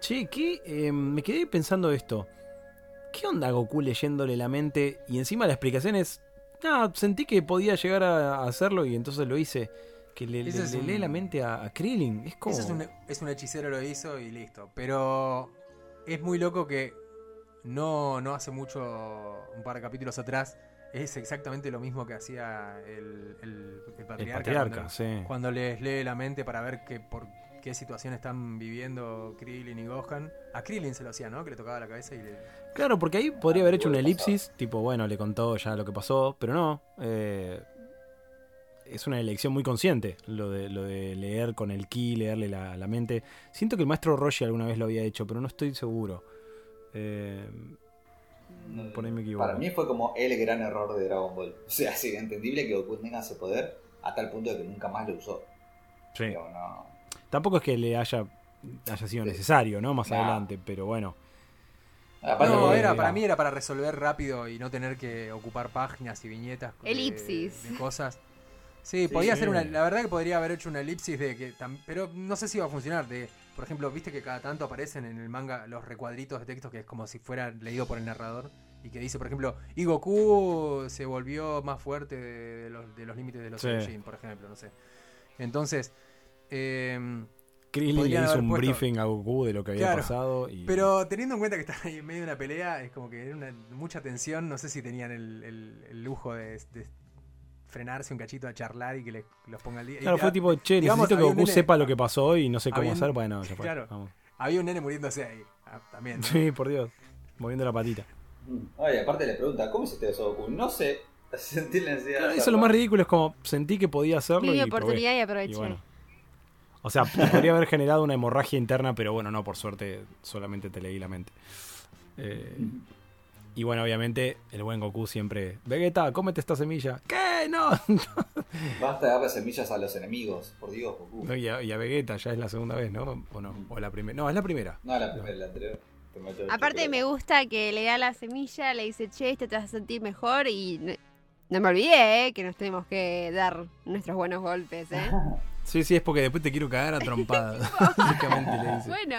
Che, ¿qué? Eh, me quedé pensando esto. ¿Qué onda Goku leyéndole la mente? Y encima la explicación es. No, sentí que podía llegar a hacerlo y entonces lo hice. Que le, Ese le- es le un- lee la mente a, a Krillin. Es como. Eso es un, es un hechicero lo hizo y listo. Pero es muy loco que no, no hace mucho, un par de capítulos atrás, es exactamente lo mismo que hacía el, el, el el patriarca. patriarca, cuando, sí. cuando les lee la mente para ver que, por qué situación están viviendo Krillin y Gohan. A Krillin se lo hacía, ¿no? Que le tocaba la cabeza y le... Claro, porque ahí podría haber hecho una elipsis. Tipo, bueno, le contó ya lo que pasó. Pero no. eh, es una elección muy consciente lo de, lo de leer con el ki, leerle la, la mente. Siento que el maestro Roshi alguna vez lo había hecho, pero no estoy seguro. Eh, Por ahí me equivoco. Para mí fue como el gran error de Dragon Ball. O sea, es entendible que Goku tenga ese poder a tal punto de que nunca más lo usó. sí. Digo, no. Tampoco es que le haya, haya sido necesario, ¿no? Más Nah. adelante, pero bueno. No, era, para mí era para resolver rápido y no tener que ocupar páginas y viñetas Elipsis. de cosas. Sí, Sí, podía sí. ser una. La verdad que podría haber hecho una elipsis de que. tam- Pero no sé si iba a funcionar. De, por ejemplo, viste que cada tanto aparecen en el manga los recuadritos de texto que es como si fuera leído por el narrador. Y que dice, por ejemplo, y Goku se volvió más fuerte de, de los, de los límites de los Sí. Por ejemplo, no sé. Entonces, eh, Krillin le hizo un puesto- briefing a Goku de lo que había Claro, pasado. Y... Pero teniendo en cuenta que están ahí en medio de una pelea, es como que era una, mucha tensión. No sé si tenían el, el- el lujo de, de frenarse un cachito a charlar y que le, los ponga al día. Y Claro, fue tipo, che, digamos, necesito que Goku nene- sepa lo que pasó y no sé cómo un- hacer. Bueno, ya fue. Claro. vamos. Había un nene muriéndose ahí. ah, también. ¿no? Sí, por Dios. Moviendo la patita. Oye, aparte le pregunta, ¿cómo hiciste eso, Goku? No sé. Sentí la necesidad de Claro, eso lo más ridículo, es como sentí que podía hacerlo Vi y oportunidad y Y aproveché. bueno. O sea, podría haber generado una hemorragia interna, pero bueno, no, por suerte solamente te leí la mente. Eh, y bueno, obviamente, el buen Goku siempre. Vegeta, cómete esta semilla. ¿Qué? No. Basta de darle semillas a los enemigos, por Dios, Goku. No, y, a, y a Vegeta ya es la segunda vez, ¿no? ¿O no? ¿O la primera? No, es la primera. No, la primera, la anterior. Aparte me gusta que le da la semilla, le dice, che, este te vas a sentir mejor y no, me olvidé, ¿eh? que nos tenemos que dar nuestros buenos golpes, ¿eh? Sí, sí, es porque después te quiero cagar a trompadas. Básicamente le dice. bueno,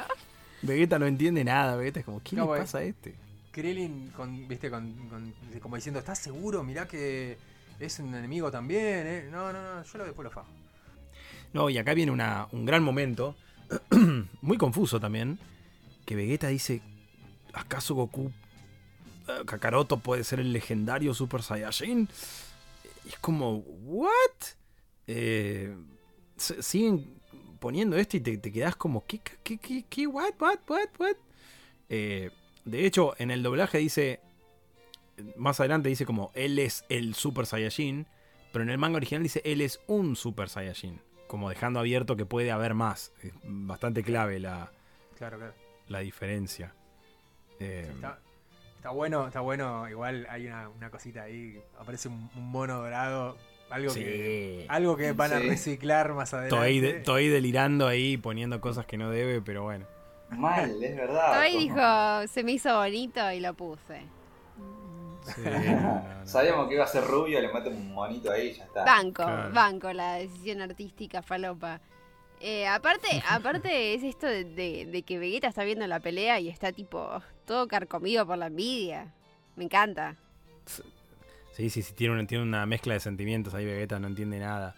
Vegeta no entiende nada. Vegeta es como, ¿qué No, le pasa a este? Krillin, con, viste, con, con- como diciendo, ¿estás seguro? Mirá que es un enemigo también, ¿eh? No, no, no, yo lo después lo fajo. No, y acá viene una- un gran momento, muy confuso también, que Vegeta dice, ¿acaso Goku Kakaroto puede ser el legendario Super Saiyajin? Es como, ¿what? Eh, siguen poniendo esto y te, te quedas como, ¿qué, qué, qué, qué, what, what, what, what? Eh, de hecho, en el doblaje dice, más adelante dice como, él es el Super Saiyajin, pero en el manga original dice, él es un Super Saiyajin, como dejando abierto que puede haber más. Es bastante clave la, Claro, claro. la diferencia. Eh, Está, está bueno, está bueno. Igual hay una, una cosita ahí. Aparece un, un mono dorado. Algo que. Algo que van a reciclar más adelante. Estoy, de- estoy delirando ahí, poniendo cosas que no debe, pero bueno. Mal, es verdad. ¿cómo? dijo, se me hizo bonito y lo puse. Sí, no, no, no. Sabíamos que iba a ser rubio, le mete un monito ahí y ya está. Banco, Claro. banco la decisión artística falopa. Eh, aparte, aparte es esto de, de- de que Vegeta está viendo la pelea y está tipo todo carcomido por la envidia. Me encanta. Sí, sí, sí, tiene una, tiene una mezcla de sentimientos ahí, Vegeta no entiende nada.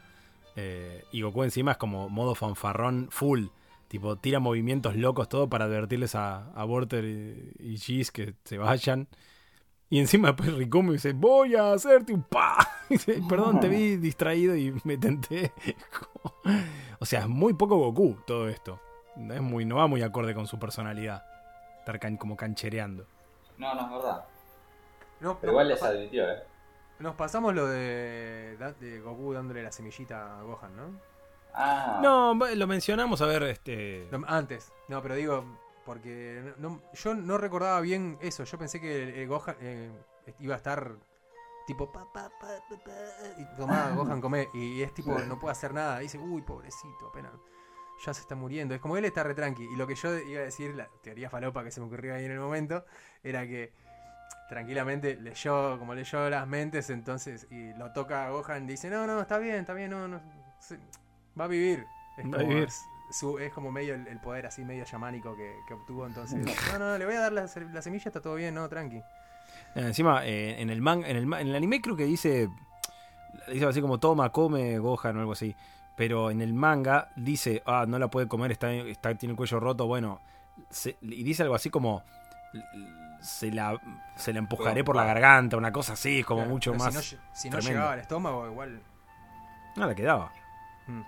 Eh, y Goku encima es como modo fanfarrón full. Tipo, tira movimientos locos todo para advertirles a, a Borter y, y Giz que se vayan. Y encima después Rikumu dice, voy a hacerte un pa. Dice, Perdón, te vi distraído y me tenté. O sea, es muy poco Goku todo esto. Es muy, no va muy acorde con su personalidad. Estar can- como canchereando. No, no, es verdad. No, Pero igual les advirtió, eh. Nos pasamos lo de, Goku dándole la semillita a Gohan, ¿no? Ah, No, lo mencionamos, a ver, este... No, antes. No, pero digo, porque no- no- yo no recordaba bien eso. Yo pensé que el Gohan eh, iba a estar tipo pa, pa, pa, pa, pa, y tomaba Gohan come y es tipo no puede hacer nada. Dice, uy, pobrecito, apenas ya se está muriendo. Es como él está re tranqui. Y lo que yo iba a decir, la teoría falopa que se me ocurrió ahí en el momento, era que tranquilamente leyó, como leyó las mentes, entonces, y lo toca a Gohan, dice, no, no, está bien, está bien, no, no, va a vivir. Es Va a como, vivir. su- es como medio el, el poder así, medio chamánico que, que obtuvo, entonces, no, no, le voy a dar la, se- la semilla, está todo bien, no, tranqui. Eh, Encima, eh, en el man, en el, en el anime creo que dice, dice así como toma, come Gohan o algo así. Pero en el manga dice, ah, no la puede comer, está, está, tiene el cuello roto, bueno. se- y dice algo así como, se la, se la empujaré por la garganta, una cosa así, como Claro, mucho más. Si no, si no llegaba al estómago, igual No, la quedaba. mm,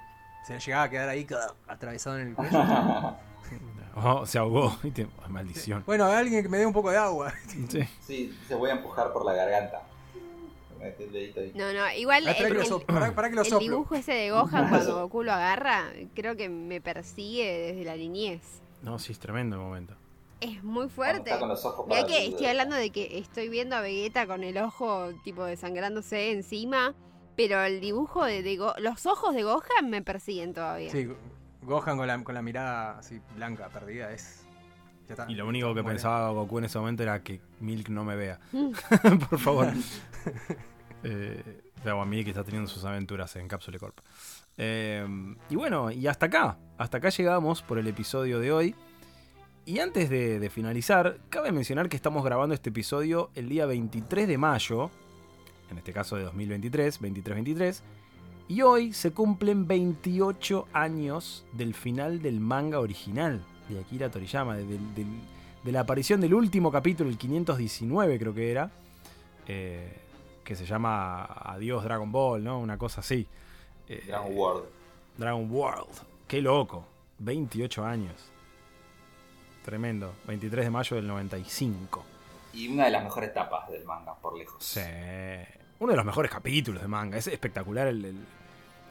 se le llegaba a quedar ahí atravesado en el cuello. Oh, se ahogó, maldición. bueno, alguien que me dé un poco de agua. Sí. Sí, se voy a empujar por la garganta. Me metí el dedito ahí. No, no, igual Ah, el, pará- pará que lo el soplo. dibujo ese de Gohan cuando Goku lo agarra, creo que me persigue desde la niñez. No, sí, es tremendo el momento. Es muy fuerte. Está con los ojos Mira para que el- estoy hablando de que estoy viendo a Vegeta con el ojo tipo desangrándose encima, pero el dibujo de, de Go- los ojos de Gohan me persiguen todavía. Sí, Go- Gohan con la, con la mirada así blanca, perdida, es... ya está. Y lo único que Muere. pensaba Goku en ese momento era que Milk no me vea. Por favor. eh, o a mí que está teniendo sus aventuras en Cápsule Corp. Eh, y bueno, y hasta acá. Hasta acá llegamos por el episodio de hoy. Y antes de, de finalizar, cabe mencionar que estamos grabando este episodio el día 23 de mayo. En este caso de 2023, 23-23. Y hoy se cumplen 28 años del final del manga original de Akira Toriyama, de, la aparición del último capítulo, el 519 creo que era, eh, que se llama Adiós Dragon Ball, ¿no? Una cosa así. Eh, Dragon World. Dragon World. Qué loco. 28 años. Tremendo. 23 de mayo del 95. Y una de las mejores etapas del manga, por lejos. Sí. Uno de los mejores capítulos de manga. Es espectacular. El, el-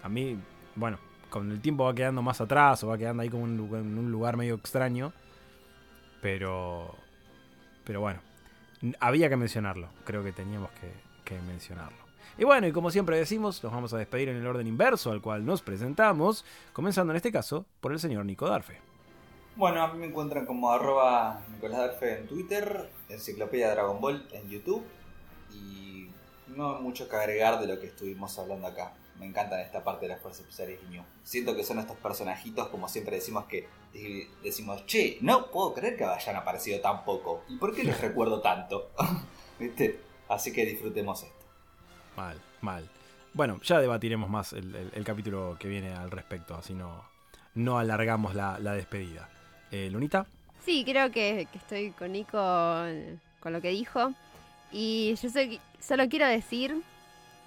a mí, bueno, con el tiempo va quedando más atrás o va quedando ahí como en un lugar medio extraño. Pero. Pero bueno. Había que mencionarlo. Creo que teníamos que, que mencionarlo. Y bueno, y como siempre decimos, nos vamos a despedir en el orden inverso al cual nos presentamos. Comenzando en este caso por el señor Nico Darfe. Bueno, a mí me encuentran como arroba Nicolás Darfe en Twitter, Enciclopedia Dragon Ball en YouTube y no hay mucho que agregar de lo que estuvimos hablando acá. Me encantan esta parte de las fuerzas especiales y New. Siento que son estos personajitos, como siempre decimos que decimos, che, no puedo creer que hayan aparecido tan poco. ¿Y por qué les recuerdo tanto? ¿Viste? Así que disfrutemos esto. Mal, mal. Bueno, ya debatiremos más el, el- el capítulo que viene al respecto, así no, no alargamos la, la despedida. Eh, Lunita, Sí, creo que, que estoy con Nico con lo que dijo. Y yo soy- solo quiero decir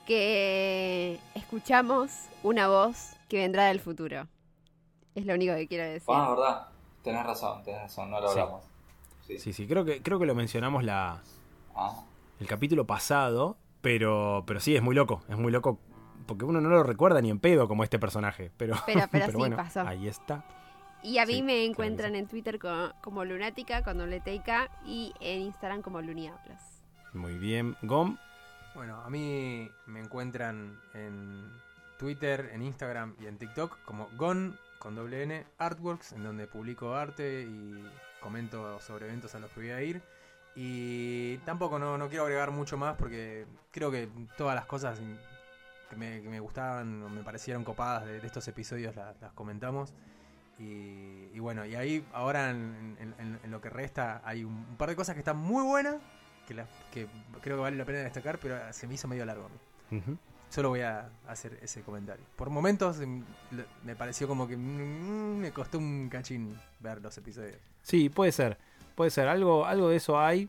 que escuchamos una voz que vendrá del futuro. Es lo único que quiero decir. Ah, verdad. Tenés razón, tenés razón, no lo Sí. hablamos. Sí. sí, sí, creo que, creo que lo mencionamos la, Ah, el capítulo pasado, pero, pero sí, es muy loco, es muy loco, porque uno no lo recuerda ni en pedo como este personaje, pero, Pero- pero sí bueno, pasó. ahí está. Y a mí Sí, me claro encuentran sí. en Twitter co- como, Lunática, con doble TK, y en Instagram como Luniablas. Muy bien, Gom, Bueno, a mí me encuentran en Twitter, en Instagram y en TikTok como Gon con doble N Artworks, en donde publico arte y comento sobre eventos a los que voy a ir. Y tampoco no, no quiero agregar mucho más porque creo que todas las cosas que me, que me gustaban o me parecieron copadas de, estos episodios las, las comentamos. Y, y bueno, y ahí ahora en, en- en- lo que resta hay un par de cosas que están muy buenas, que, las- que creo que vale la pena destacar, pero se me hizo medio largo a mí. Ujú. Solo voy a hacer ese comentario. Por momentos mm, le- me pareció como que mm, me costó un cachín ver los episodios. Sí, puede ser. Puede ser. Algo, algo de eso hay.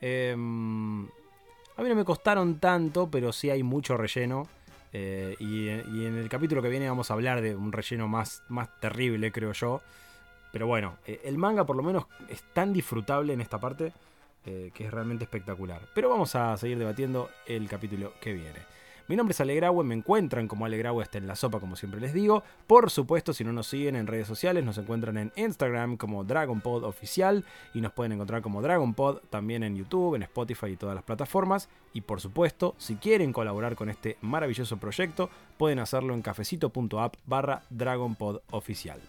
Em, a mí no me costaron tanto, pero sí hay mucho relleno. Eh, y, y en el capítulo que viene vamos a hablar de un relleno más, más terrible, creo yo. Pero bueno, eh, el manga por lo menos es tan disfrutable en esta parte eh, que es realmente espectacular. Pero vamos a seguir debatiendo el capítulo que viene. Mi nombre es Alegraue, me encuentran como Alegraue está en la sopa, como siempre les digo. Por supuesto, si no nos siguen en redes sociales, nos encuentran en Instagram como DragonPod Oficial y nos pueden encontrar como DragonPod también en YouTube, en Spotify y todas las plataformas. Y por supuesto, si quieren colaborar con este maravilloso proyecto, pueden hacerlo en cafecito.app barra Oficial.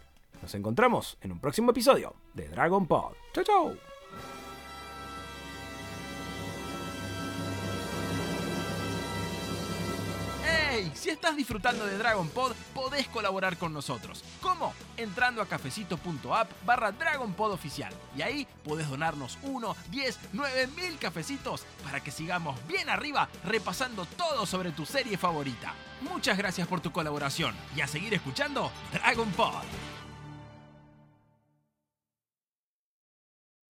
Nos encontramos en un próximo episodio de DragonPod. ¡Chau, chau! ¡Hey! Si estás disfrutando de Dragon Pod, podés colaborar con nosotros. ¿Cómo? Entrando a cafecito.app barra Dragon Pod oficial. Y ahí podés donarnos 1, 10, 9 mil cafecitos para que sigamos bien arriba repasando todo sobre tu serie favorita. Muchas gracias por tu colaboración y a seguir escuchando Dragon Pod.